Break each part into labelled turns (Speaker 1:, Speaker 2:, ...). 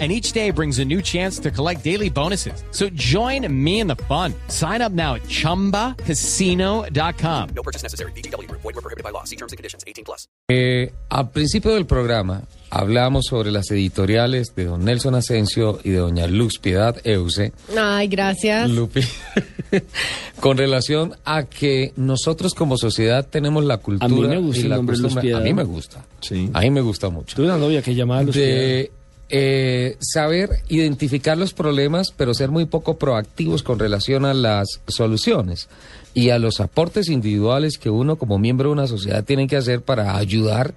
Speaker 1: and each day brings a new chance to collect daily bonuses. So join me in the fun. Sign up now at ChumbaCasino.com.
Speaker 2: No purchase necessary. BGW. Void were prohibited by law. See terms and conditions. 18 plus.
Speaker 3: Eh, al principio del programa hablamos sobre las editoriales de don Nelson Asensio y de doña Luz Piedad Euse.
Speaker 4: Ay, gracias.
Speaker 3: Lupi, con relación a que nosotros como sociedad tenemos la cultura
Speaker 5: A mí me gusta
Speaker 3: y
Speaker 5: el
Speaker 3: la
Speaker 5: nombre Luz
Speaker 3: costumbre-
Speaker 5: Piedad.
Speaker 3: A mí me gusta.
Speaker 5: Sí.
Speaker 3: A mí me gusta mucho.
Speaker 5: Tuve una novia que llamaba Luz
Speaker 3: de eh, saber identificar los problemas, pero ser muy poco proactivos con relación a las soluciones y a los aportes individuales que uno como miembro de una sociedad tiene que hacer para ayudar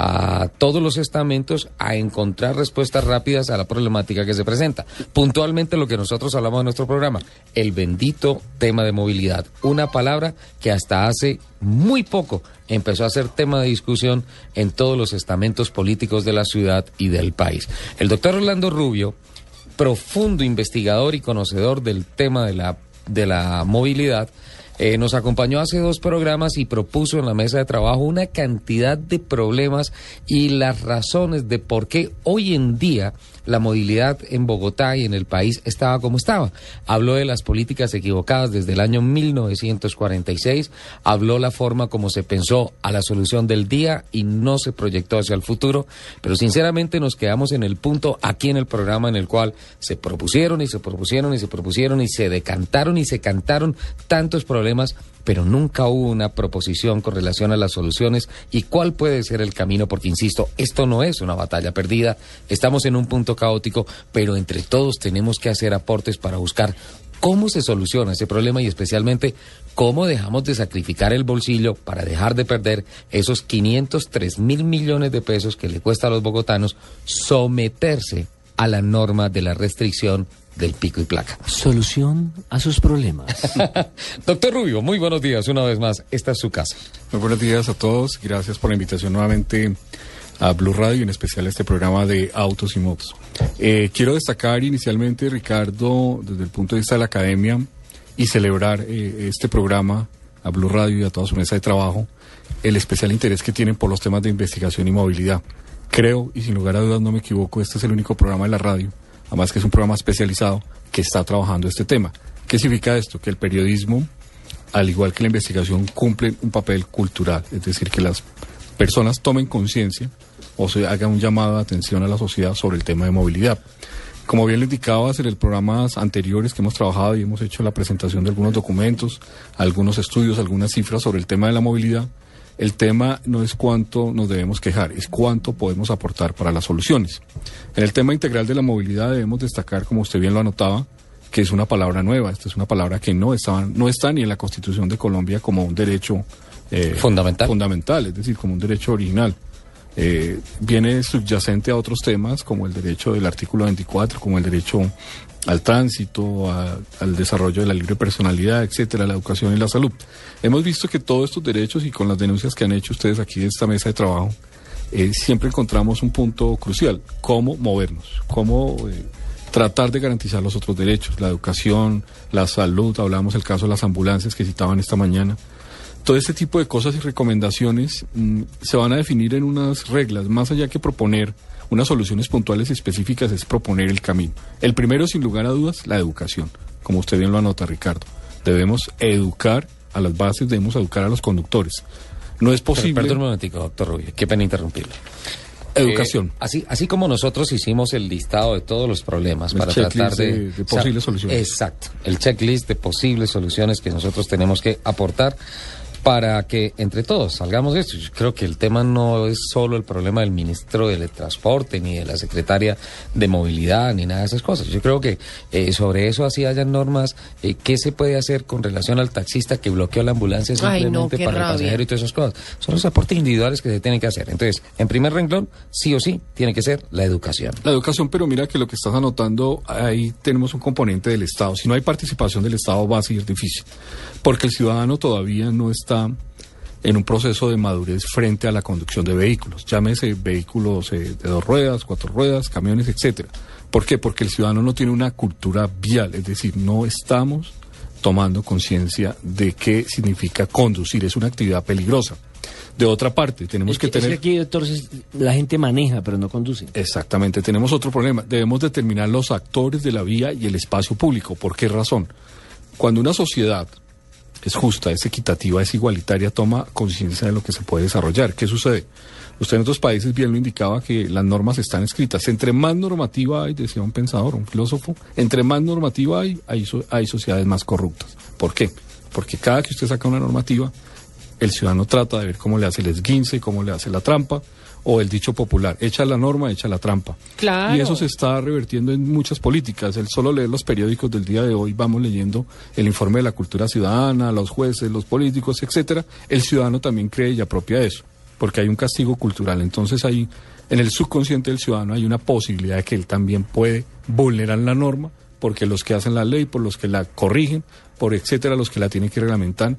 Speaker 3: a todos los estamentos a encontrar respuestas rápidas a la problemática que se presenta. Puntualmente lo que nosotros hablamos en nuestro programa, el bendito tema de movilidad, una palabra que hasta hace muy poco empezó a ser tema de discusión en todos los estamentos políticos de la ciudad y del país. El doctor Orlando Rubio, profundo investigador y conocedor del tema de la, de la movilidad, eh, nos acompañó hace dos programas y propuso en la mesa de trabajo una cantidad de problemas y las razones de por qué hoy en día la movilidad en Bogotá y en el país estaba como estaba. Habló de las políticas equivocadas desde el año 1946, habló la forma como se pensó a la solución del día y no se proyectó hacia el futuro, pero sinceramente nos quedamos en el punto aquí en el programa en el cual se propusieron y se propusieron y se propusieron y se decantaron y se cantaron tantos problemas pero nunca hubo una proposición con relación a las soluciones y cuál puede ser el camino, porque insisto, esto no es una batalla perdida, estamos en un punto caótico, pero entre todos tenemos que hacer aportes para buscar cómo se soluciona ese problema y especialmente cómo dejamos de sacrificar el bolsillo para dejar de perder esos 503 mil millones de pesos que le cuesta a los bogotanos someterse a la norma de la restricción del pico y placa.
Speaker 5: Solución a sus problemas.
Speaker 3: Doctor Rubio, muy buenos días una vez más. Esta es su casa.
Speaker 6: Muy buenos días a todos. Gracias por la invitación nuevamente a Blue Radio, en especial a este programa de Autos y Motos. Eh, quiero destacar inicialmente, Ricardo, desde el punto de vista de la academia y celebrar eh, este programa a Blue Radio y a toda su mesa de trabajo, el especial interés que tienen por los temas de investigación y movilidad. Creo, y sin lugar a dudas no me equivoco, este es el único programa de la radio, además que es un programa especializado que está trabajando este tema. ¿Qué significa esto? Que el periodismo al igual que la investigación, cumplen un papel cultural, es decir, que las personas tomen conciencia o se haga un llamado de atención a la sociedad sobre el tema de movilidad. Como bien lo indicabas en los programas anteriores que hemos trabajado y hemos hecho la presentación de algunos documentos, algunos estudios, algunas cifras sobre el tema de la movilidad, el tema no es cuánto nos debemos quejar, es cuánto podemos aportar para las soluciones. En el tema integral de la movilidad debemos destacar, como usted bien lo anotaba, que es una palabra nueva. Esta es una palabra que no está, no está ni en la Constitución de Colombia como un derecho eh,
Speaker 3: Fundamental.
Speaker 6: fundamental, es decir, como un derecho original. Eh, viene subyacente a otros temas como el derecho del artículo 24, como el derecho al tránsito, al desarrollo de la libre personalidad, etcétera, la educación y la salud. Hemos visto que todos estos derechos y con las denuncias que han hecho ustedes aquí en esta mesa de trabajo, eh, siempre encontramos un punto crucial, cómo movernos, cómo eh, tratar de garantizar los otros derechos, la educación, la salud, hablamos el caso de las ambulancias que citaban esta mañana. Todo este tipo de cosas y recomendaciones mm, se van a definir en unas reglas, más allá que proponer unas soluciones puntuales y específicas, es proponer el camino. El primero, sin lugar a dudas, la educación, como usted bien lo anota, Ricardo. Debemos educar a las bases, debemos educar a los conductores. No es
Speaker 3: Pero,
Speaker 6: posible...
Speaker 3: perdón un momentico, doctor Rubio. Qué pena interrumpirle.
Speaker 6: Educación.
Speaker 3: Eh, así, así como nosotros hicimos el listado de todos los problemas
Speaker 6: El
Speaker 3: para tratar de,
Speaker 6: de- de posibles soluciones.
Speaker 3: Exacto, el checklist de posibles soluciones que nosotros tenemos que aportar para que entre todos salgamos de esto. Yo creo que el tema no es solo el problema del ministro del Transporte, ni de la secretaria de Movilidad, ni nada de esas cosas. Yo creo que eh, sobre eso así hayan normas. Eh, ¿Qué se puede hacer con relación al taxista que bloqueó la ambulancia
Speaker 4: Ay,
Speaker 3: simplemente
Speaker 4: no,
Speaker 3: para el pasajero y todas esas cosas? Son los aportes individuales que se tienen que hacer. Entonces, en primer renglón, sí o sí, tiene que ser la educación.
Speaker 6: La educación, pero mira que lo que estás anotando, ahí tenemos un componente del Estado. Si no hay participación del Estado va a ser difícil, porque el ciudadano todavía no está en un proceso de madurez frente a la conducción de vehículos, llámese vehículos eh, de dos ruedas, cuatro ruedas, camiones, etcétera. ¿Por qué? Porque el ciudadano no tiene una cultura vial, es decir, no estamos tomando conciencia de qué significa conducir, es una actividad peligrosa. De otra parte, tenemos
Speaker 5: Es
Speaker 6: que,
Speaker 5: es que
Speaker 6: tener...
Speaker 5: aquí, doctor, es- la gente maneja, pero no conduce.
Speaker 6: Exactamente, tenemos otro problema. Debemos determinar los actores de la vía y el espacio público. ¿Por qué razón? Cuando una sociedad es justa, es equitativa, es igualitaria, toma conciencia de lo que se puede desarrollar. ¿Qué sucede? Usted en otros países bien lo indicaba que las normas están escritas. Entre más normativa hay, decía un pensador, un filósofo, entre más normativa hay, hay, hay sociedades más corruptas. ¿Por qué? Porque cada que usted saca una normativa, el ciudadano trata de ver cómo le hace el esguince, cómo le hace la trampa, o el dicho popular, echa la norma, echa la trampa.
Speaker 5: Claro.
Speaker 6: Y eso se está revertiendo en muchas políticas. El solo leer los periódicos del día de hoy, vamos leyendo el informe de la cultura ciudadana, los jueces, los políticos, etcétera. El ciudadano también cree y apropia eso, porque hay un castigo cultural. Entonces ahí, en el subconsciente del ciudadano, hay una posibilidad de que él también puede vulnerar la norma, porque los que hacen la ley, por los que la corrigen, por etcétera, los que la tienen que reglamentar,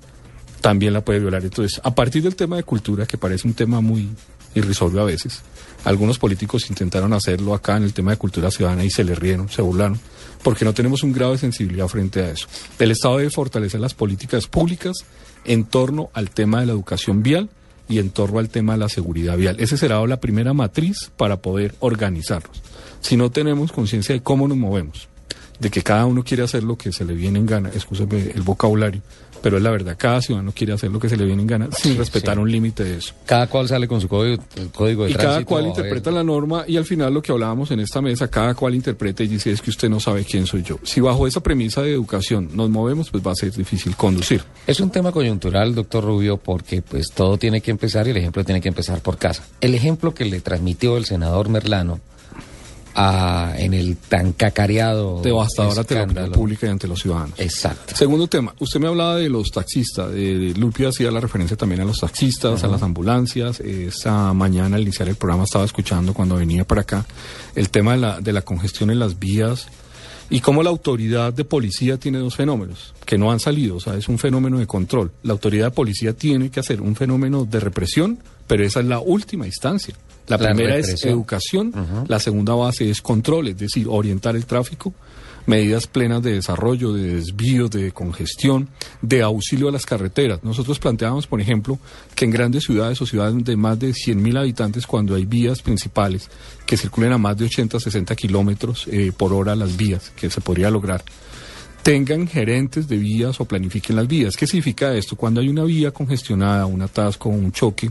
Speaker 6: también la puede violar. Entonces, a partir del tema de cultura, que parece un tema muy irrisorio a veces, algunos políticos intentaron hacerlo acá en el tema de cultura ciudadana y se le rieron, se burlaron, porque no tenemos un grado de sensibilidad frente a eso. El Estado debe fortalecer las políticas públicas en torno al tema de la educación vial y en torno al tema de la seguridad vial. Esa será la primera matriz para poder organizarnos. Si no tenemos conciencia de cómo nos movemos, de que cada uno quiere hacer lo que se le viene en gana, escúcheme el vocabulario, pero es la verdad, cada ciudadano quiere hacer lo que se le viene en gana sin respetar un límite de eso.
Speaker 3: Cada cual sale con su código, el código de
Speaker 6: Y cada cual interpreta la norma y al final lo que hablábamos en esta mesa, cada cual interpreta y dice es que usted no sabe quién soy yo. Si bajo esa premisa de educación nos movemos, pues va a ser difícil conducir.
Speaker 3: Es un tema coyuntural, doctor Rubio, porque pues todo tiene que empezar y el ejemplo tiene que empezar por casa. El ejemplo que le transmitió el senador Merlano a- en el tan cacareado
Speaker 6: Devastadora ante la opinión pública y ante los ciudadanos.
Speaker 3: Exacto.
Speaker 6: Segundo tema, usted me hablaba de los taxistas, de Lupi hacía la referencia también a los taxistas, a las ambulancias. Esa mañana al iniciar el programa estaba escuchando cuando venía para acá el tema de la, de la congestión en las vías y cómo la autoridad de policía tiene dos fenómenos que no han salido, o sea, es un fenómeno de control. La autoridad de policía tiene que hacer un fenómeno de represión, pero esa es la última instancia. La,
Speaker 3: La
Speaker 6: primera es educación, la segunda base es control, es decir, orientar el tráfico, medidas plenas de desarrollo, de desvío, de congestión, de auxilio a las carreteras. Nosotros planteábamos, por ejemplo, que en grandes ciudades o ciudades de más de 100.000 habitantes, cuando hay vías principales que circulen a más de 80, 60 kilómetros eh, por hora las vías, que se podría lograr, tengan gerentes de vías o planifiquen las vías. ¿Qué significa esto? Cuando hay una vía congestionada, un atasco, un choque,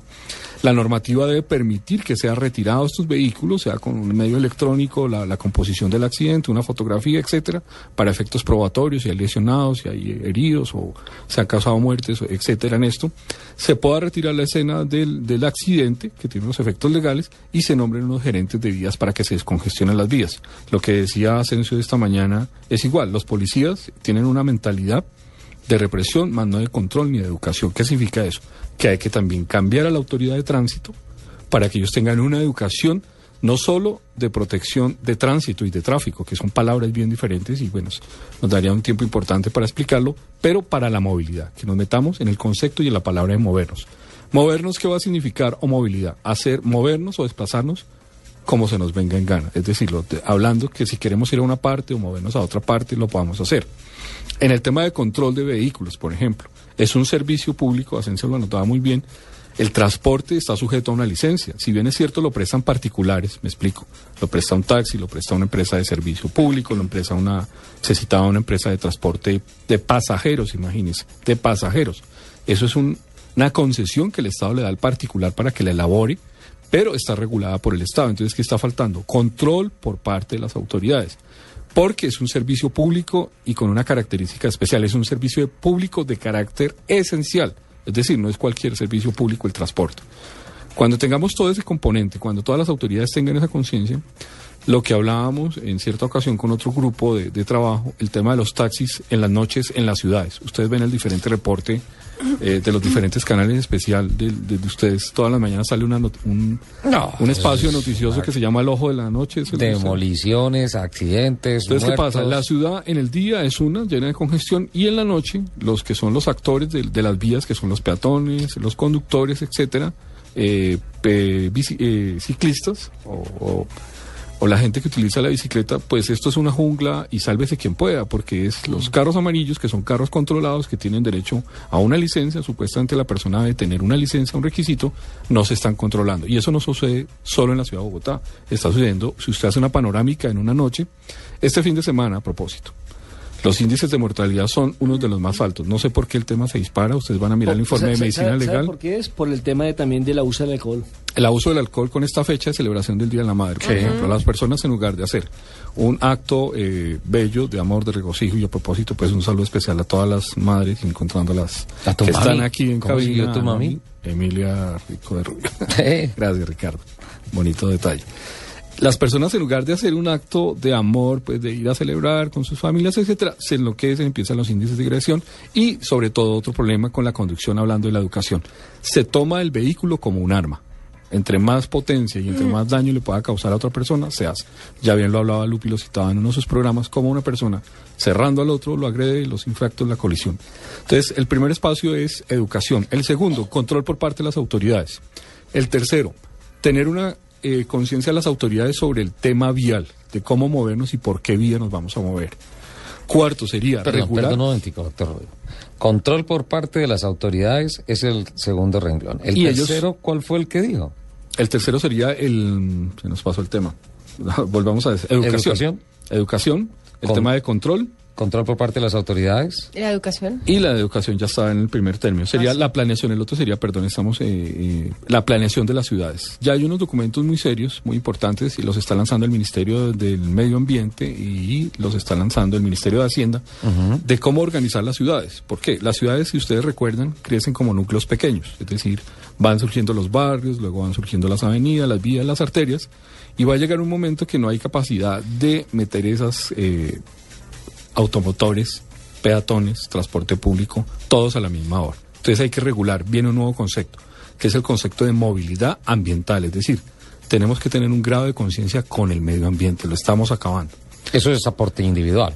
Speaker 6: la normativa debe permitir que sean retirados estos vehículos, sea con un medio electrónico, la, composición del accidente, una fotografía, etcétera, para efectos probatorios, si hay lesionados, si hay heridos o se han causado muertes, etcétera, en esto, se pueda retirar la escena del, del accidente, que tiene unos efectos legales, y se nombren unos gerentes de vías para que se descongestionen las vías. Lo que decía Asensio esta mañana es igual, los policías tienen una mentalidad de represión, más no de control ni de educación. ¿Qué significa eso? Que hay que también cambiar a la autoridad de tránsito para que ellos tengan una educación no solo de protección de tránsito y de tráfico, que son palabras bien diferentes y bueno, nos daría un tiempo importante para explicarlo, pero para la movilidad, que nos metamos en el concepto y en la palabra de movernos. Movernos, ¿qué va a significar? O movilidad, hacer, movernos o desplazarnos como se nos venga en gana. Es decir, lo hablando que si queremos ir a una parte o movernos a otra parte, lo podamos hacer. En el tema de control de vehículos, por ejemplo, es un servicio público, Asensio lo anotaba muy bien, el transporte está sujeto a una licencia. Si bien es cierto, lo prestan particulares, me explico. Lo presta un taxi, lo presta una empresa de servicio público, lo empresa una, se citaba una empresa de transporte de pasajeros, imagínense, de pasajeros. Eso es un- una concesión que el Estado le da al particular para que la elabore, pero está regulada por el Estado. Entonces, ¿qué está faltando? Control por parte de las autoridades porque es un servicio público y con una característica especial, es un servicio público de carácter esencial, es decir, no es cualquier servicio público el transporte. Cuando tengamos todo ese componente, cuando todas las autoridades tengan esa conciencia, lo que hablábamos en cierta ocasión con otro grupo de, de trabajo, el tema de los taxis en las noches en las ciudades. Ustedes ven el diferente reporte eh, de los diferentes canales en especial de, de- de ustedes. Todas las mañanas sale una not- un,
Speaker 3: No,
Speaker 6: un espacio
Speaker 3: es
Speaker 6: noticioso que se llama El Ojo de la Noche. ¿se lo-
Speaker 3: Demoliciones, accidentes,
Speaker 6: entonces, ¿qué pasa? La ciudad en el día es una, llena de congestión, y en la noche, los que son los actores de, de las vías, que son los peatones, los conductores, etcétera, eh, bici- eh, ciclistas o, o- o la gente que utiliza la bicicleta, pues esto es una jungla y sálvese quien pueda, porque es los carros amarillos, que son carros controlados, que tienen derecho a una licencia, supuestamente la persona debe tener una licencia, un requisito, no se están controlando. Y eso no sucede solo en la ciudad de Bogotá, está sucediendo, si usted hace una panorámica en una noche, este fin de semana, a propósito. Los índices de mortalidad son unos de los más altos. No sé por qué el tema se dispara. Ustedes van a mirar el informe de
Speaker 5: ¿Sabe-
Speaker 6: medicina
Speaker 5: sabe- sabe
Speaker 6: legal.
Speaker 5: por qué es? Por el tema de, también del abuso del alcohol.
Speaker 6: El abuso del alcohol con esta fecha de celebración del Día de la Madre. Por ejemplo, las personas en lugar de hacer un acto eh, bello de amor, de regocijo y a propósito, pues un saludo especial a todas las madres, encontrándolas
Speaker 3: ¿A tu
Speaker 6: que
Speaker 3: mami?
Speaker 6: están aquí en
Speaker 3: ¿Cómo
Speaker 6: cabina.
Speaker 3: tu mami?
Speaker 6: Emilia Rico de Rubio.
Speaker 3: Eh.
Speaker 6: Gracias, Ricardo. Bonito detalle. Las personas en lugar de hacer un acto de amor, pues de ir a celebrar con sus familias, etcétera, se enloquecen, empiezan los índices de agresión y sobre todo otro problema con la conducción hablando de la educación. Se toma el vehículo como un arma. Entre más potencia y entre más daño le pueda causar a otra persona, se hace. Ya bien lo hablaba Lupi, lo citaba en uno de sus programas, como una persona cerrando al otro lo agrede, los infractos, la colisión. Entonces, el primer espacio es educación. El segundo, control por parte de las autoridades. El tercero, tener una eh, conciencia de las autoridades sobre el tema vial, de cómo movernos y por qué vía nos vamos a mover. Cuarto sería
Speaker 3: Perdón,
Speaker 6: regular.
Speaker 3: perdón un momentico, doctor. Control por parte de las autoridades es el segundo renglón. El
Speaker 6: Y ellos-
Speaker 3: tercero, ¿cuál fue el que dijo?
Speaker 6: El tercero sería el. Se nos pasó el tema. Volvamos a decir. Educación.
Speaker 3: Educación.
Speaker 6: Educación, el
Speaker 3: Con-
Speaker 6: tema de control
Speaker 3: Control por parte de las autoridades.
Speaker 4: ¿Y la educación?
Speaker 6: y la de educación ya estaba en el primer término. Sería la planeación, el otro sería, perdón, estamos, eh, eh, la planeación de las ciudades. Ya hay unos documentos muy serios, muy importantes, y los está lanzando el Ministerio del Medio Ambiente y los está lanzando el Ministerio de Hacienda, de cómo organizar las ciudades. ¿Por qué? Las ciudades, si ustedes recuerdan, crecen como núcleos pequeños, es decir, van surgiendo los barrios, luego van surgiendo las avenidas, las vías, las arterias, y va a llegar un momento que no hay capacidad de meter esas... eh, automotores, peatones, transporte público, todos a la misma hora. Entonces hay que regular, viene un nuevo concepto, que es el concepto de movilidad ambiental, es decir, tenemos que tener un grado de conciencia con el medio ambiente, lo estamos acabando.
Speaker 3: Eso es aporte individual.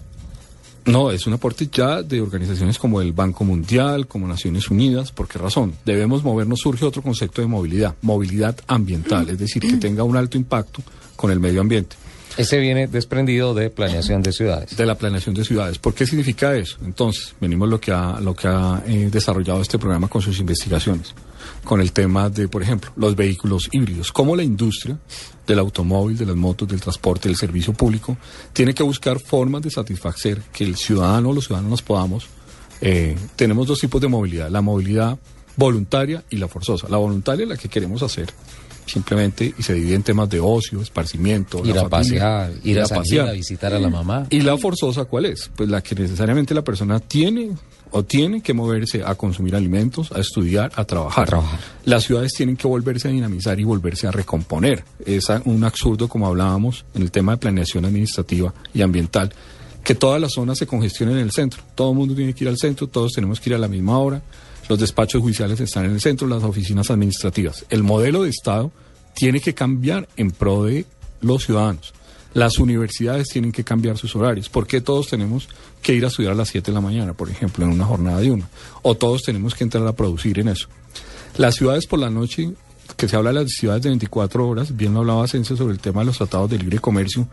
Speaker 6: No, es un aporte ya de organizaciones como el Banco Mundial, como Naciones Unidas. ¿Por qué razón? Debemos movernos, surge otro concepto de movilidad, movilidad ambiental, es decir, que tenga un alto impacto con el medio ambiente.
Speaker 3: Ese viene desprendido de planeación de ciudades.
Speaker 6: de la planeación de ciudades. ¿Por qué significa eso? Entonces, venimos lo que ha, lo que ha eh, desarrollado este programa con sus investigaciones, con el tema de, por ejemplo, los vehículos híbridos, cómo la industria del automóvil, de las motos, del transporte, del servicio público, tiene que buscar formas de satisfacer que el ciudadano o los ciudadanos nos podamos. eh, tenemos dos tipos de movilidad, la movilidad voluntaria y la forzosa. La voluntaria es la que queremos hacer. Simplemente, y se divide en temas de ocio, esparcimiento,
Speaker 3: Ir
Speaker 6: la
Speaker 3: a
Speaker 6: familia,
Speaker 3: pasear, ir a
Speaker 6: pasear.
Speaker 3: a visitar a la mamá.
Speaker 6: ¿Y la forzosa cuál es? Pues la que necesariamente la persona tiene o tiene que moverse a consumir alimentos, a estudiar, a trabajar.
Speaker 3: A trabajar.
Speaker 6: Las ciudades tienen que volverse a dinamizar y volverse a recomponer. Es un absurdo, como hablábamos, en el tema de planeación administrativa y ambiental, que todas las zonas se congestionen en el centro. Todo el mundo tiene que ir al centro, todos tenemos que ir a la misma hora. Los despachos judiciales están en el centro, las oficinas administrativas. El modelo de Estado tiene que cambiar en pro de los ciudadanos. Las universidades tienen que cambiar sus horarios. ¿Por qué todos tenemos que ir a estudiar a las 7 de la mañana, por ejemplo, en una jornada de una? O todos tenemos que entrar a producir en eso. Las ciudades por la noche, que se habla de las ciudades de 24 horas, bien lo hablaba Asensio sobre el tema de los tratados de libre comercio,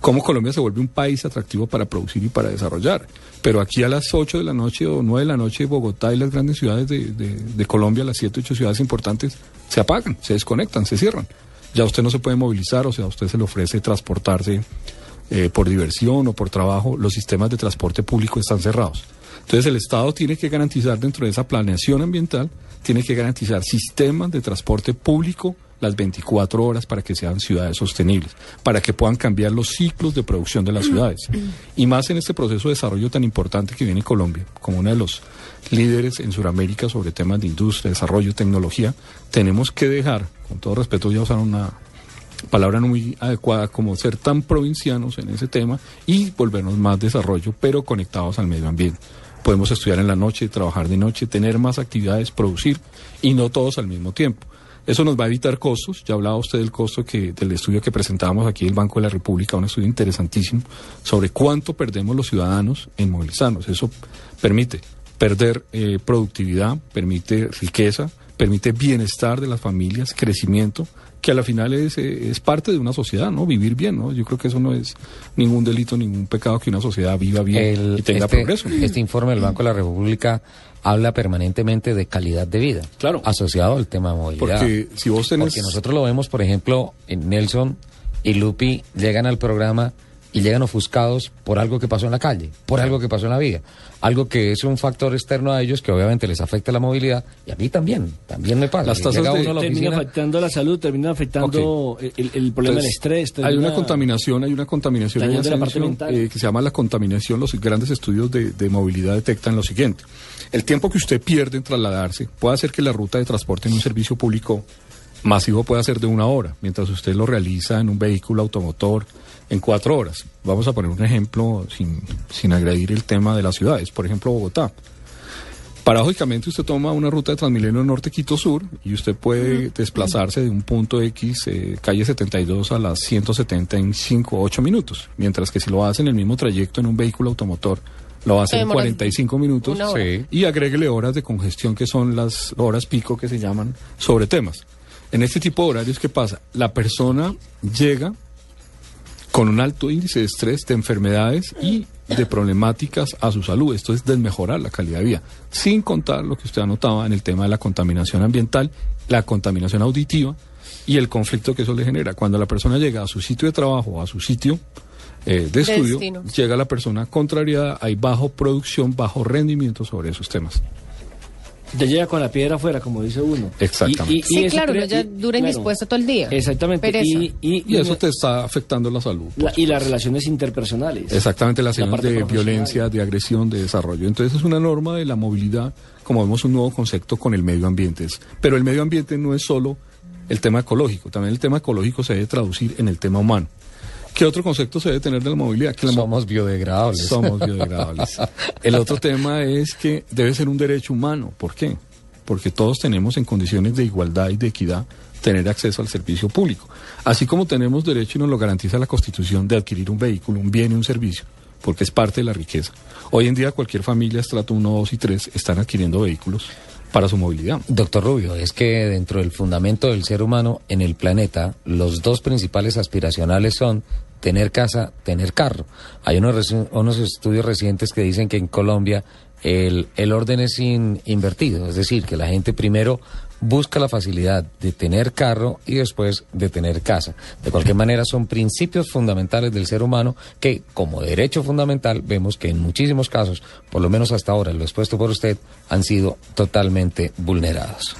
Speaker 6: cómo Colombia se vuelve un país atractivo para producir y para desarrollar. Pero aquí a las 8 de la noche o 9 de la noche, Bogotá y las grandes ciudades de, Colombia, las 7, 8 ciudades importantes, se apagan, se desconectan, se cierran. Ya usted no se puede movilizar, o sea, a usted se le ofrece transportarse eh, por diversión o por trabajo, los sistemas de transporte público están cerrados. Entonces el Estado tiene que garantizar dentro de esa planeación ambiental, tiene que garantizar sistemas de transporte público las 24 horas para que sean ciudades sostenibles, para que puedan cambiar los ciclos de producción de las ciudades. Y más en este proceso de desarrollo tan importante que viene Colombia, como uno de los líderes en Sudamérica sobre temas de industria, desarrollo, tecnología, tenemos que dejar, con todo respeto, ya usar una palabra no muy adecuada como ser tan provincianos en ese tema y volvernos más desarrollo, pero conectados al medio ambiente. Podemos estudiar en la noche, trabajar de noche, tener más actividades, producir y no todos al mismo tiempo. Eso nos va a evitar costos. Ya hablaba usted del costo que, del estudio que presentábamos aquí del Banco de la República, un estudio interesantísimo sobre cuánto perdemos los ciudadanos en movilizarnos. Eso permite perder eh, productividad, permite riqueza, permite bienestar de las familias, crecimiento, que a la final es, eh, es parte de una sociedad, ¿no? Vivir bien, ¿no? Yo creo que eso no es ningún delito, ningún pecado que una sociedad viva bien
Speaker 3: El-
Speaker 6: y tenga
Speaker 3: este,
Speaker 6: progreso.
Speaker 3: Este informe del Banco de la República habla permanentemente de calidad de vida,
Speaker 6: Claro.
Speaker 3: asociado al tema de movilidad.
Speaker 6: Porque si vos tenés...
Speaker 3: Porque nosotros lo vemos, por ejemplo, en Nelson y Lupi llegan al programa y llegan ofuscados por algo que pasó en la calle, por algo que pasó en la vía, algo que es un factor externo a ellos que obviamente les afecta la movilidad y a mí también, también me pasa.
Speaker 6: Las tasas de-
Speaker 3: la
Speaker 5: termina afectando la salud, termina afectando el, el problema del estrés.
Speaker 6: Hay una contaminación, hay una contaminación en eh, que se llama la contaminación. Los grandes estudios de, de movilidad detectan lo siguiente. El tiempo que usted pierde en trasladarse puede hacer que la ruta de transporte en un servicio público masivo pueda ser de una hora, mientras usted lo realiza en un vehículo automotor en cuatro horas. Vamos a poner un ejemplo sin, sin agredir el tema de las ciudades. Por ejemplo, Bogotá. Paradójicamente usted toma una ruta de Transmilenio Norte Quito Sur y usted puede desplazarse de un punto X, eh, calle 72 a las 170 en 5 o 8 minutos, mientras que si lo hace en el mismo trayecto en un vehículo automotor, lo hace en
Speaker 4: Demora
Speaker 6: 45 minutos.
Speaker 3: Sí.
Speaker 6: y agréguele horas de congestión que son las horas pico que se llaman sobre temas. En este tipo de horarios, ¿qué pasa? La persona llega con un alto índice de estrés, de enfermedades y de problemáticas a su salud. Esto es desmejorar la calidad de vida, sin contar lo que usted anotaba en el tema de la contaminación ambiental, la contaminación auditiva y el conflicto que eso le genera. Cuando la persona llega a su sitio de trabajo o a su sitio eh, de estudio,
Speaker 4: Destino.
Speaker 6: llega la persona contrariada, hay bajo producción, bajo rendimiento sobre esos temas.
Speaker 5: Te llega con la piedra afuera, como dice uno.
Speaker 6: Exactamente.
Speaker 5: Y- y- y
Speaker 4: Sí, claro, uno ya dura
Speaker 5: claro.
Speaker 4: indispuesto todo el día.
Speaker 5: Exactamente. Y, y-
Speaker 6: Y eso te está afectando la salud.
Speaker 5: la- y las relaciones interpersonales.
Speaker 6: Exactamente, las
Speaker 5: La
Speaker 6: de violencia, de agresión, de desarrollo. Entonces es una norma de la movilidad, como vemos un nuevo concepto con el medio ambiente. Es- Pero el medio ambiente no es solo el tema ecológico, también el tema ecológico se debe traducir en el tema humano. ¿Qué otro concepto se debe tener de la movilidad? Que la mo-
Speaker 3: somos biodegradables.
Speaker 6: somos biodegradables. El otro tema es que debe ser un derecho humano. ¿Por qué? Porque todos tenemos en condiciones de igualdad y de equidad tener acceso al servicio público. Así como tenemos derecho y nos lo garantiza la Constitución de adquirir un vehículo, un bien y un servicio, porque es parte de la riqueza. Hoy en día cualquier familia, estrato 1, 2 y 3, están adquiriendo vehículos para su movilidad.
Speaker 3: Doctor Rubio, es que dentro del fundamento del ser humano en el planeta, los dos principales aspiracionales son tener casa, tener carro. Hay unos, unos estudios recientes que dicen que en Colombia el, el orden es in- invertido, es decir, que la gente primero busca la facilidad de tener carro y después de tener casa. De cualquier manera, son principios fundamentales del ser humano que, como derecho fundamental, vemos que en muchísimos casos, por lo menos hasta ahora, lo expuesto por usted, han sido totalmente vulnerados.